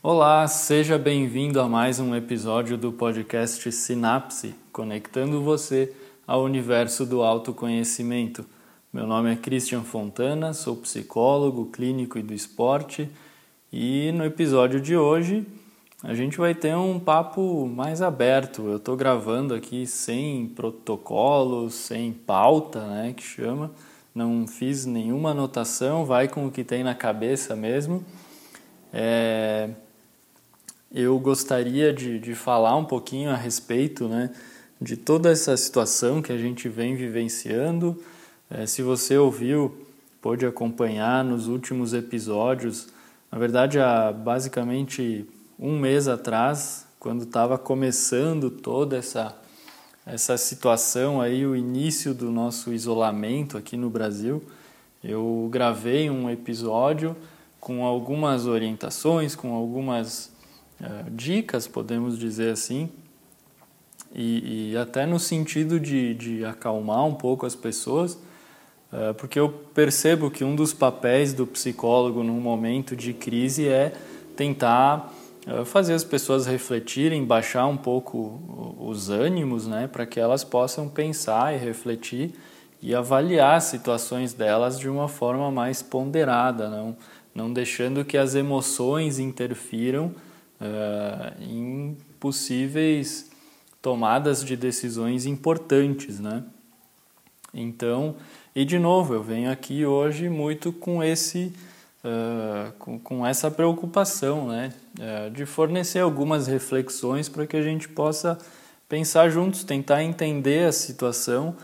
Olá, seja bem-vindo a mais um episódio do podcast Sinapse, conectando você ao universo do autoconhecimento. Meu nome é Christian Fontana, sou psicólogo clínico e do esporte, e no episódio de hoje a gente vai ter um papo mais aberto. Eu estou gravando aqui sem protocolo, sem pauta, né, que chama. Não fiz nenhuma anotação, vai com o que tem na cabeça mesmo. É... Eu gostaria de, de falar um pouquinho a respeito né, de toda essa situação que a gente vem vivenciando. É, se você ouviu, pôde acompanhar nos últimos episódios, na verdade, há basicamente um mês atrás, quando estava começando toda essa, essa situação aí, o início do nosso isolamento aqui no Brasil, eu gravei um episódio com algumas orientações, com algumas uh, dicas, podemos dizer assim, e, e, até no sentido de, de acalmar um pouco as pessoas, uh, porque eu percebo que um dos papéis do psicólogo num momento de crise é tentar é, fazer as pessoas refletirem, baixar um pouco os ânimos, né, para que elas possam pensar e refletir e avaliar situações delas de uma forma mais ponderada, não, não deixando que as emoções interfiram uh, em possíveis tomadas de decisões importantes, né? Então, e de novo, eu venho aqui hoje muito com esse uh, com, com, essa preocupação, né, uh, de fornecer algumas reflexões para que a gente possa pensar juntos, tentar entender a situação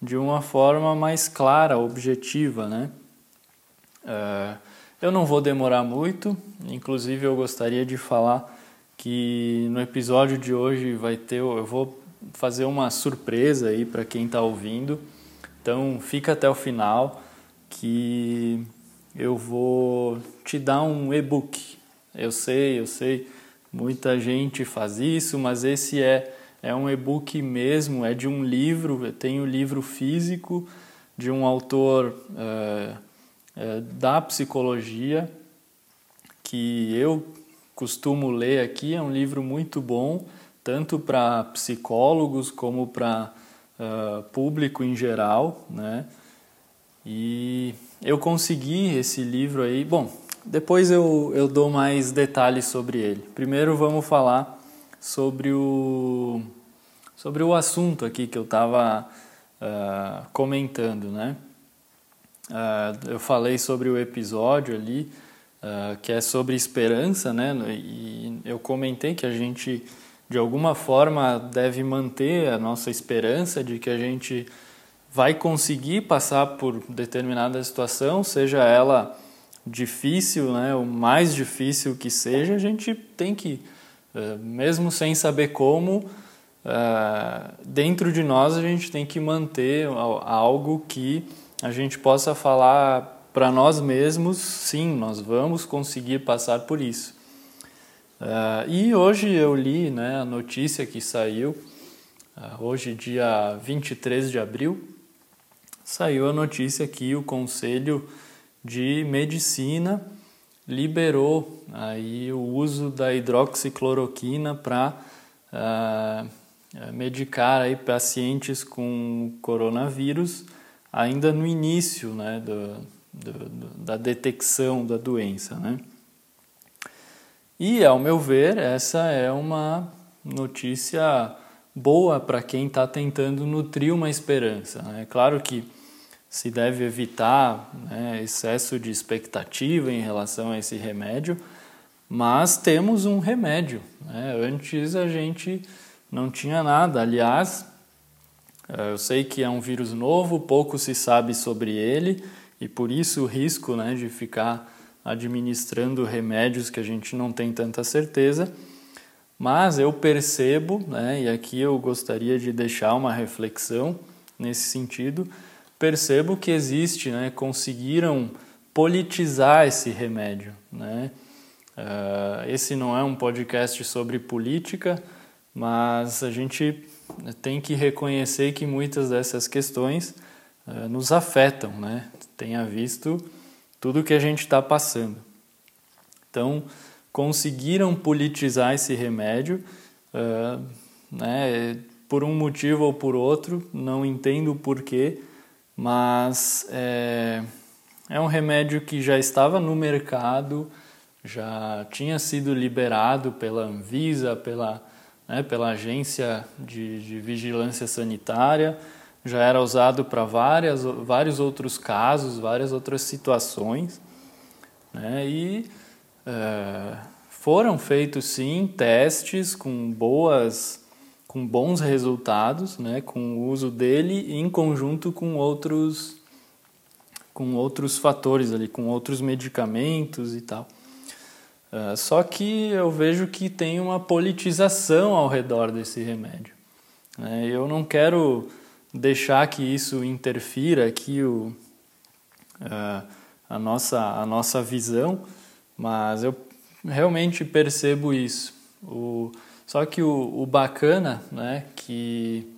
de uma forma mais clara, objetiva, né. Uh, eu não vou demorar muito, inclusive eu gostaria de falar que no episódio de hoje vai ter, eu vou fazer uma surpresa aí para quem está ouvindo. Então fica até o final que eu vou te dar um e-book. Eu sei, eu sei, muita gente faz isso, mas esse é, é um e-book mesmo, é de um livro, eu tenho um livro físico de um autor é, é, da psicologia que eu costumo ler aqui, é um livro muito bom, tanto para psicólogos como para uh, público em geral, né? E eu consegui esse livro aí. Bom, depois eu, eu dou mais detalhes sobre ele. Primeiro vamos falar sobre o, sobre o assunto aqui que eu estava uh, ah, comentando, né? Uh, eu falei sobre o episódio ali, uh, que é sobre esperança, né? E eu comentei que a gente, de alguma forma, deve manter a nossa esperança de que a gente vai conseguir passar por determinada situação, seja ela difícil, né, o mais difícil que seja, a gente tem que, eh, mesmo sem saber como, eh, dentro de nós a gente tem que manter algo que a gente possa falar para nós mesmos, sim, nós vamos conseguir passar por isso. Eh, e hoje eu li né, a notícia que saiu, hoje, dia 23 de abril, saiu a notícia que o Conselho de Medicina liberou aí o uso da hidroxicloroquina para uh, ah, medicar aí pacientes com coronavírus ainda no início né, do, do, da detecção da doença. Né? E, ao meu ver, essa é uma notícia boa para quem está tentando nutrir uma esperança. É né? claro que se deve evitar né, excesso de expectativa em relação a esse remédio, mas temos um remédio. Né? Antes a gente não tinha nada. Aliás, eu sei que é um vírus novo, pouco se sabe sobre ele e por isso o risco né, de ficar administrando remédios que a gente não tem tanta certeza. Mas eu percebo, né, e aqui eu gostaria de deixar uma reflexão nesse sentido percebo que existe, né, conseguiram politizar esse remédio. Né? Uh, esse não é um podcast sobre política, mas a gente tem que reconhecer que muitas dessas questões uh, nos afetam, né? tenha visto tudo que a gente está passando. Então, conseguiram politizar esse remédio, uh, né, por um motivo ou por outro, não entendo o porquê, mas é, é um remédio que já estava no mercado, já tinha sido liberado pela Anvisa, pela, né, pela Agência de, de Vigilância Sanitária, já era usado para vários outros casos, várias outras situações. Né, e é, foram feitos sim testes com boas com bons resultados, né, com o uso dele em conjunto com outros com outros fatores ali, com outros medicamentos e tal. Uh, só que eu vejo que tem uma politização ao redor desse remédio. Né? Eu não quero deixar que isso interfira aqui o, uh, a, nossa, a nossa visão, mas eu realmente percebo isso. O, só que o, o bacana né, que,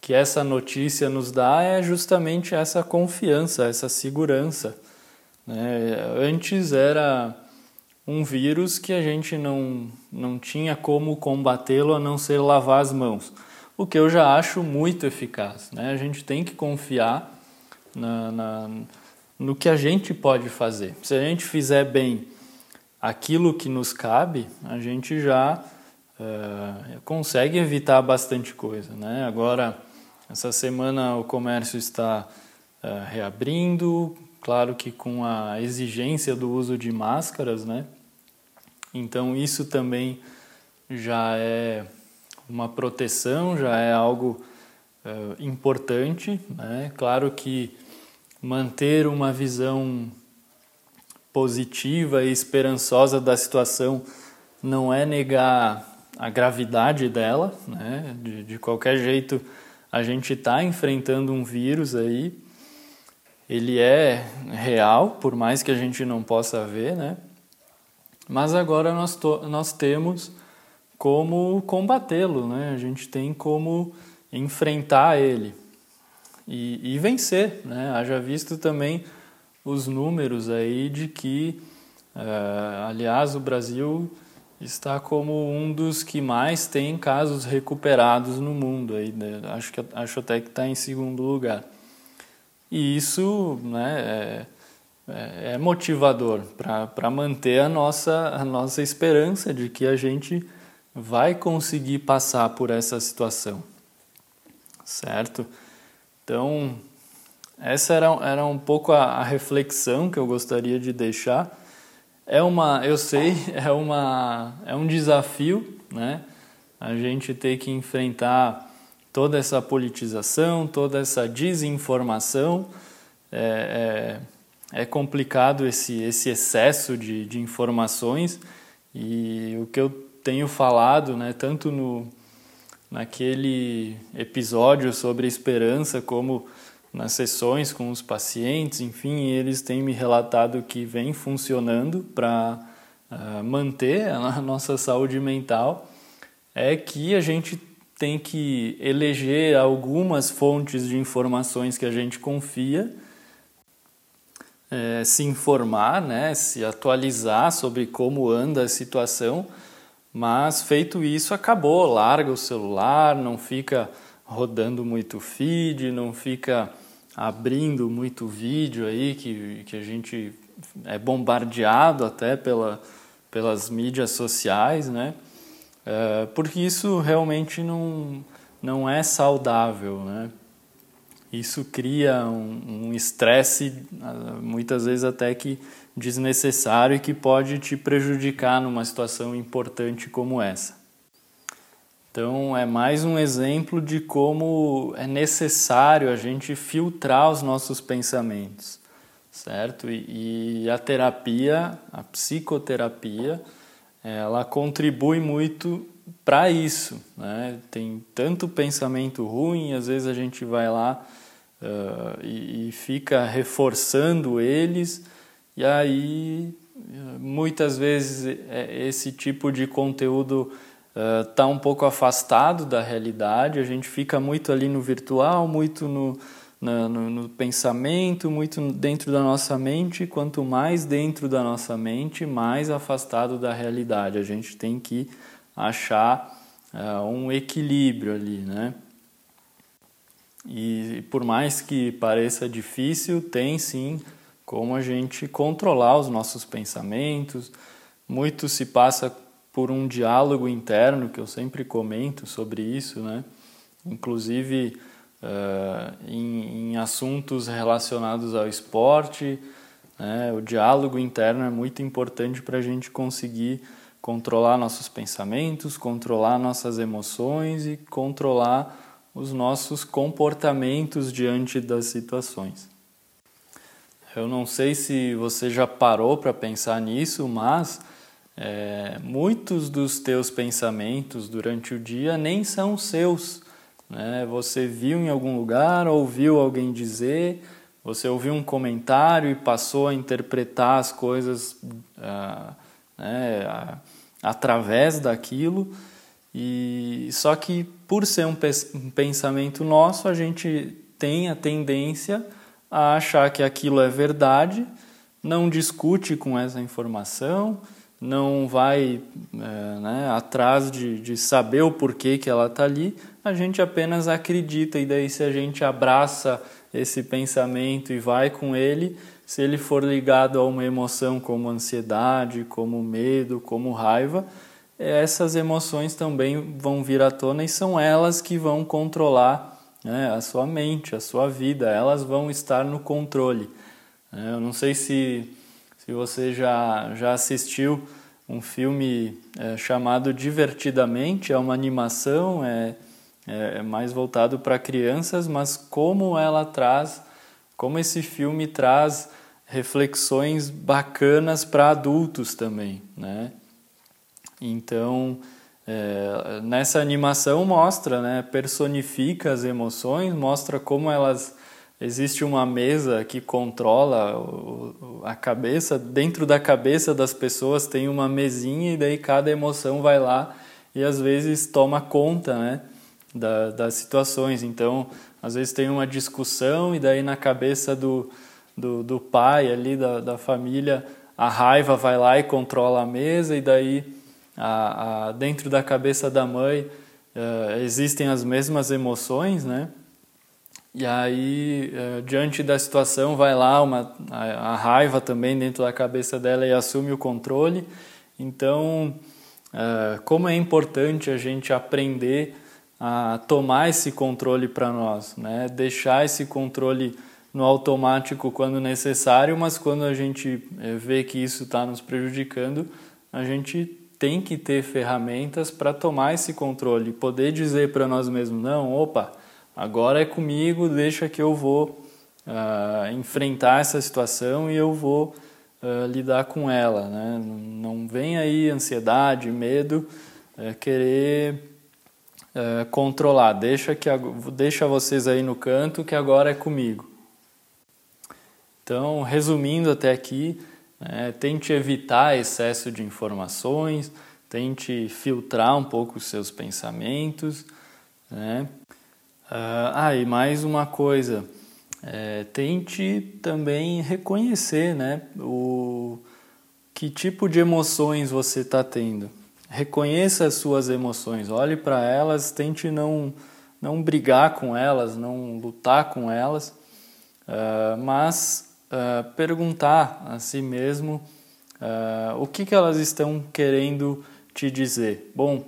que essa notícia nos dá é justamente essa confiança, essa segurança. Né? Antes era um vírus que a gente não, não tinha como combatê-lo a não ser lavar as mãos, o que eu já acho muito eficaz. Né? A gente tem que confiar na, na, no que a gente pode fazer. Se a gente fizer bem aquilo que nos cabe, a gente já uh, consegue evitar bastante coisa. Né? Agora, essa semana o comércio está uh, reabrindo, claro que com a exigência do uso de máscaras, né? Então isso também já é uma proteção, já é algo uh, importante, né? Claro que manter uma visão positiva e esperançosa da situação não é negar a gravidade dela, né? De, de qualquer jeito, a gente está enfrentando um vírus aí, ele é real, por mais que a gente não possa ver, né? Mas agora nós, nós temos como combatê-lo, né? A gente tem como enfrentar ele e, e vencer, né? Haja visto também os números aí de que, uh, aliás, o Brasil está como um dos que mais tem casos recuperados no mundo. Aí, né? acho, que, acho até que está em segundo lugar. E isso né, é, é, é motivador para manter a nossa, a nossa esperança de que a gente vai conseguir passar por essa situação. Certo? Então, essa era, era um pouco a, a reflexão que eu gostaria de deixar é uma, eu sei, é uma, é um desafio, né? A gente ter que enfrentar toda essa politização, toda essa desinformação. É, é, é complicado esse, esse excesso de, de informações e o que eu tenho falado, né, tanto no, naquele episódio sobre esperança como nas sessões com os pacientes, enfim, eles têm me relatado que vem funcionando para uh, ah, manter a nossa saúde mental, é que a gente tem que eleger algumas fontes de informações que a gente confia, é, se informar, né, se atualizar sobre como anda a situação, mas feito isso, acabou, larga o celular, não fica rodando muito feed, não fica abrindo muito vídeo aí que, que a gente é bombardeado até pela, pelas mídias sociais, né? É, porque isso realmente não, não é saudável, né? Isso cria um estresse, muitas vezes até que desnecessário e que pode te prejudicar numa situação importante como essa. Então, é mais um exemplo de como é necessário a gente filtrar os nossos pensamentos, certo? E, e a terapia, a psicoterapia, ela contribui muito para isso, né? Tem tanto pensamento ruim, às vezes a gente vai lá uh, e, e fica reforçando eles, e aí muitas vezes é, esse tipo de conteúdo está uh, um pouco afastado da realidade, a gente fica muito ali no virtual, muito no, no, no, no, pensamento, muito dentro da nossa mente. Quanto mais dentro da nossa mente, mais afastado da realidade. A gente tem que achar uh, um equilíbrio ali, né? E por mais que pareça difícil, tem sim como a gente controlar os nossos pensamentos. Muito se passa por um diálogo interno, que eu sempre comento sobre isso, né? Inclusive uh, em, em, assuntos relacionados ao esporte, né? o diálogo interno é muito importante para a gente conseguir controlar nossos pensamentos, controlar nossas emoções e controlar os nossos comportamentos diante das situações. Eu não sei se você já parou para pensar nisso, mas é, muitos dos teus pensamentos durante o dia nem são seus. Né? Você viu em algum lugar, ouviu alguém dizer, você ouviu um comentário e passou a interpretar as coisas ah, né, através daquilo. E só que por ser um pensamento nosso, a gente tem a tendência a achar que aquilo é verdade, não discute com essa informação, não vai é, né, atrás de, de saber o porquê que ela está ali, a gente apenas acredita. E daí, se a gente abraça esse pensamento e vai com ele, se ele for ligado a uma emoção como ansiedade, como medo, como raiva, essas emoções também vão vir à tona e são elas que vão controlar né, a sua mente, a sua vida, elas vão estar no controle. É, eu não sei se, se você já, já assistiu um filme é, chamado Divertidamente, é uma animação, é, é, é mais voltado para crianças, mas como ela traz, como esse filme traz reflexões bacanas para adultos também, né? Então, é, nessa animação mostra, né, personifica as emoções, mostra como elas existe uma mesa que controla o, a cabeça, dentro da cabeça das pessoas tem uma mesinha e daí cada emoção vai lá e às vezes toma conta, né, da, das situações. Então, às vezes tem uma discussão e daí na cabeça do, do, do pai ali, da, da família, a raiva vai lá e controla a mesa e daí a, a, dentro da cabeça da mãe uh, existem as mesmas emoções, né? E aí, uh, diante da situação, vai lá uma, a, a, raiva também dentro da cabeça dela e assume o controle. Então, uh, como é importante a gente aprender a tomar esse controle para nós, né? Deixar esse controle no automático quando necessário, mas quando a gente vê que isso está nos prejudicando, a gente tem que ter ferramentas para tomar esse controle, poder dizer para nós mesmos: não, opa, agora é comigo, deixa que eu vou uh, enfrentar essa situação e eu vou uh, lidar com ela. Né? Não vem aí ansiedade, medo, uh, querer controlar, deixa, que, deixa vocês aí no canto que agora é comigo. Então, resumindo até aqui, é, tente evitar excesso de informações, tente filtrar um pouco os seus pensamentos. Né? Ah, ah, e mais uma coisa, é, tente também reconhecer né, o, que tipo de emoções você está tendo. Reconheça as suas emoções, olhe para elas, tente não, não brigar com elas, não lutar com elas, uh, mas uh, perguntar a si mesmo uh, o que, que elas estão querendo te dizer. Bom,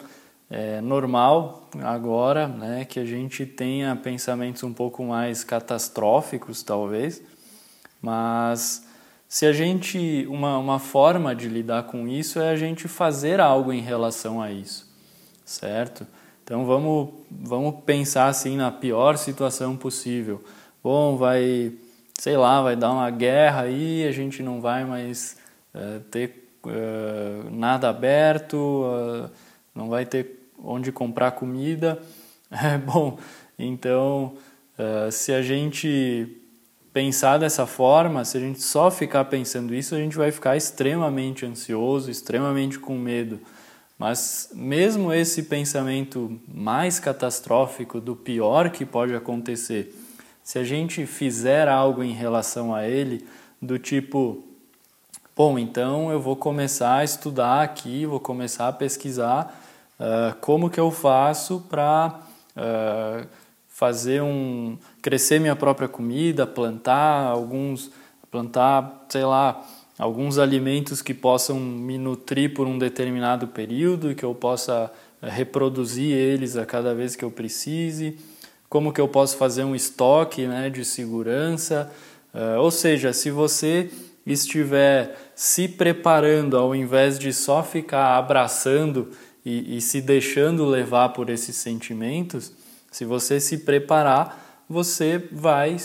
é normal agora né, que a gente tenha pensamentos um pouco mais catastróficos, talvez, mas se a gente uma, uma forma de lidar com isso é a gente fazer algo em relação a isso, certo? Então vamos vamos pensar assim na pior situação possível. Bom, vai sei lá, vai dar uma guerra aí, a gente não vai mais uh, ter uh, nada aberto, uh, não vai ter onde comprar comida. É bom, então se a gente pensar dessa forma, se a gente só ficar pensando isso, a gente vai ficar extremamente ansioso, extremamente com medo. Mas mesmo esse pensamento mais catastrófico do pior que pode acontecer, Se a gente fizer algo em relação a ele, do tipo, bom, então eu vou começar a estudar aqui, vou começar a pesquisar uh, como que eu faço para uh, fazer um crescer minha própria comida, plantar alguns plantar, sei lá, alguns alimentos que possam me nutrir por um determinado período e que eu possa eh, reproduzir eles a cada vez que eu precise, como que eu posso fazer um estoque né, de segurança. Uh, ou seja, se você estiver se preparando ao invés de só ficar abraçando e, e se deixando levar por esses sentimentos, se você se preparar, você vai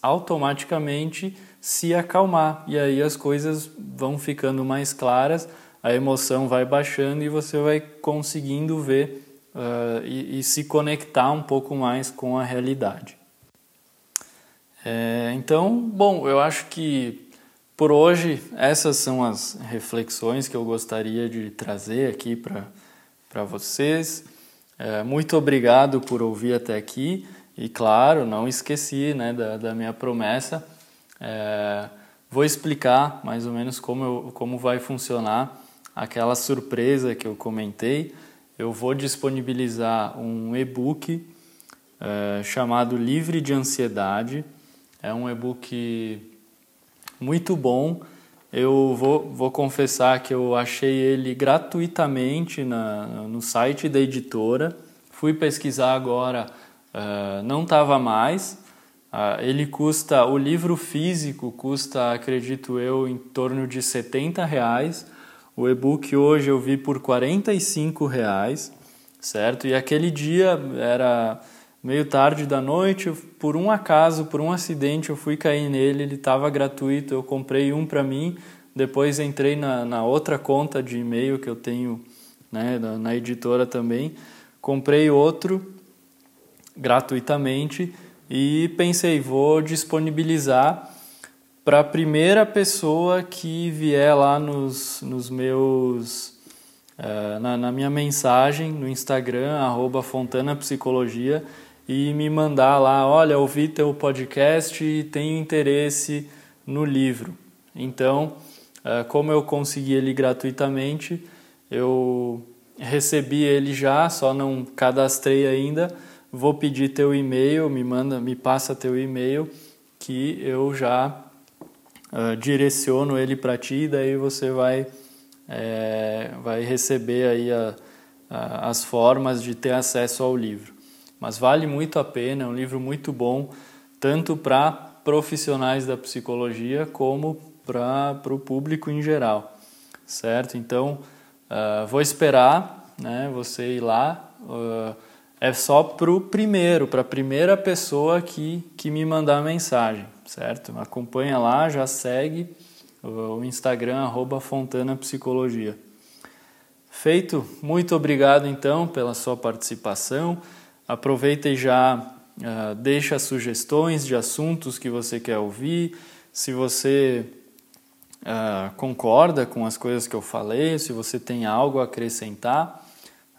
automaticamente se acalmar e aí as coisas vão ficando mais claras, a emoção vai baixando e você vai conseguindo ver uh, e, e, se conectar um pouco mais com a realidade. É, então, bom, eu acho que por hoje essas são as reflexões que eu gostaria de trazer aqui para vocês. É, muito obrigado por ouvir até aqui e, claro, não esqueci né, da, da minha promessa é, vou explicar mais ou menos como, eu, como vai funcionar aquela surpresa que eu comentei. Eu vou disponibilizar um e-book é, chamado Livre de Ansiedade. É um e-book muito bom. Eu vou, vou confessar que eu achei ele gratuitamente na, no site da editora. Fui pesquisar agora, uh, não estava mais, Uh, ele custa, o livro físico custa, acredito eu, em torno de 70 reais. O e-book hoje eu vi por 45 reais, certo? E aquele dia era meio tarde da noite, por um acaso, por um acidente, eu fui cair nele, ele estava gratuito, eu comprei um para mim, depois entrei na, na outra conta de e-mail que eu tenho né, na, na editora também, comprei outro gratuitamente e pensei, vou disponibilizar para a primeira pessoa que vier lá nos, nos meus. Uh, na, na, minha mensagem no Instagram, arroba Fontana Psicologia, e me mandar lá: olha, ouvi teu podcast e tenho interesse no livro. Então, uh, como eu consegui ele gratuitamente, eu recebi ele já, só não cadastrei ainda vou pedir teu e-mail, me manda, me passa teu e-mail que eu já uh, direciono ele para ti, e daí você vai é, vai receber aí a, a, as formas de ter acesso ao livro. Mas vale muito a pena, é um livro muito bom, tanto para profissionais da psicologia como para o público em geral, certo? Então, uh, vou esperar né, você ir lá. Uh, é só para o primeiro, para a primeira pessoa que, que me mandar mensagem, certo? Acompanha lá, já segue o Instagram, arroba Fontana Psicologia. Feito, muito obrigado então pela sua participação. Aproveita e já uh, deixa sugestões de assuntos que você quer ouvir. Se você uh, concorda com as coisas que eu falei, se você tem algo a acrescentar,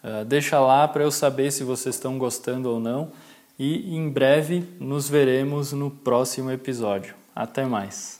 ah, deixa lá para eu saber se vocês estão gostando ou não. E em breve nos veremos no próximo episódio. Até mais!